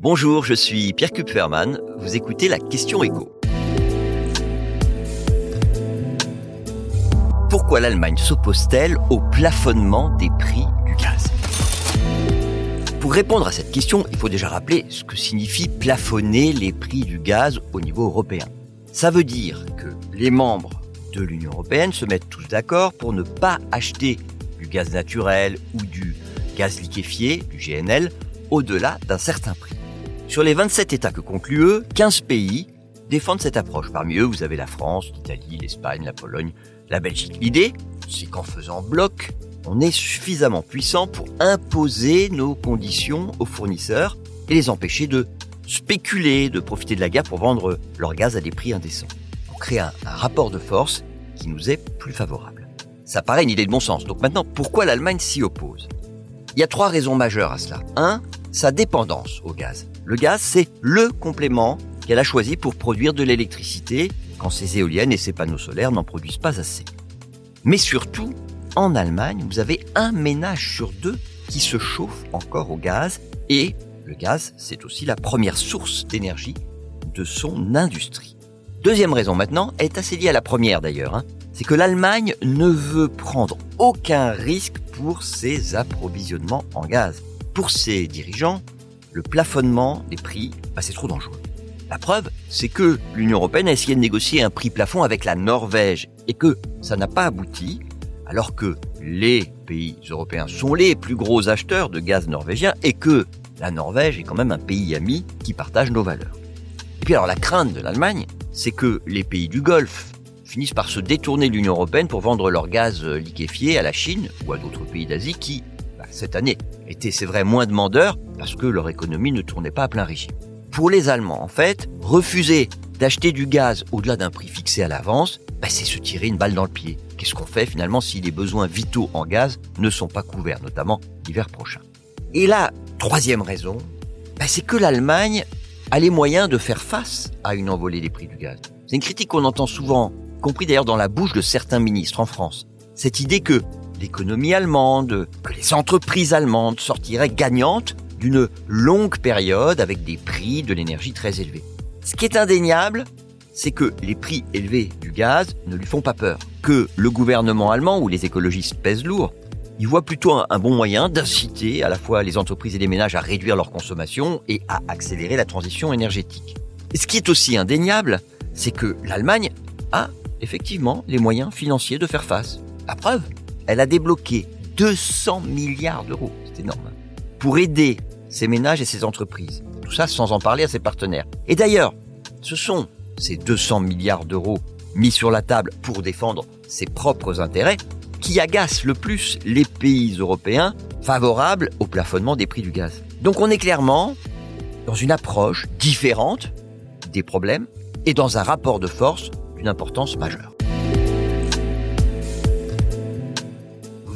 Bonjour, je suis Pierre Kupferman. Vous écoutez la question écho. Pourquoi l'Allemagne s'oppose-t-elle au plafonnement des prix du gaz? Pour répondre à cette question, il faut déjà rappeler ce que signifie plafonner les prix du gaz au niveau européen. Ça veut dire que les membres de l'Union européenne se mettent tous d'accord pour ne pas acheter du gaz naturel ou du gaz liquéfié, du GNL, au-delà d'un certain prix. Sur les 27 États que concluent eux, 15 pays défendent cette approche. Parmi eux, vous avez la France, l'Italie, l'Espagne, la Pologne, la Belgique. L'idée, c'est qu'en faisant bloc, on est suffisamment puissant pour imposer nos conditions aux fournisseurs et les empêcher de spéculer, de profiter de la guerre pour vendre leur gaz à des prix indécents. On crée un, un rapport de force qui nous est plus favorable. Ça paraît une idée de bon sens. Donc maintenant, pourquoi l'Allemagne s'y oppose? Il y a trois raisons majeures à cela. Un, sa dépendance au gaz. Le gaz, c'est le complément qu'elle a choisi pour produire de l'électricité quand ses éoliennes et ses panneaux solaires n'en produisent pas assez. Mais surtout, en Allemagne, vous avez un ménage sur deux qui se chauffe encore au gaz et le gaz, c'est aussi la première source d'énergie de son industrie. Deuxième raison maintenant, est assez liée à la première d'ailleurs, hein, c'est que l'Allemagne ne veut prendre aucun risque pour ses approvisionnements en gaz. Pour ses dirigeants, le plafonnement des prix, c'est trop dangereux. La preuve, c'est que l'Union européenne a essayé de négocier un prix plafond avec la Norvège et que ça n'a pas abouti, alors que les pays européens sont les plus gros acheteurs de gaz norvégien et que la Norvège est quand même un pays ami qui partage nos valeurs. Et puis alors la crainte de l'Allemagne, c'est que les pays du Golfe finissent par se détourner de l'Union européenne pour vendre leur gaz liquéfié à la Chine ou à d'autres pays d'Asie qui, cette année, étaient, c'est vrai, moins demandeurs parce que leur économie ne tournait pas à plein régime. Pour les Allemands, en fait, refuser d'acheter du gaz au-delà d'un prix fixé à l'avance, bah, c'est se tirer une balle dans le pied. Qu'est-ce qu'on fait finalement si les besoins vitaux en gaz ne sont pas couverts, notamment l'hiver prochain? Et la troisième raison, bah, c'est que l'Allemagne a les moyens de faire face à une envolée des prix du gaz. C'est une critique qu'on entend souvent, compris d'ailleurs dans la bouche de certains ministres en France. Cette idée que l'économie allemande, que les entreprises allemandes sortiraient gagnantes d'une longue période avec des prix de l'énergie très élevés. Ce qui est indéniable, c'est que les prix élevés du gaz ne lui font pas peur, que le gouvernement allemand ou les écologistes pèsent lourd. Ils voient plutôt un, bon moyen d'inciter à la fois les entreprises et les ménages à réduire leur consommation et à accélérer la transition énergétique. Ce qui est aussi indéniable, c'est que l'Allemagne a effectivement les moyens financiers de faire face. La preuve, elle a débloqué 200 milliards d'euros, c'est énorme, pour aider ses ménages et ses entreprises. Tout ça sans en parler à ses partenaires. Et d'ailleurs, ce sont ces 200 milliards d'euros mis sur la table pour défendre ses propres intérêts qui agacent le plus les pays européens favorables au plafonnement des prix du gaz. Donc on est clairement dans une approche différente des problèmes et dans un rapport de force d'une importance majeure.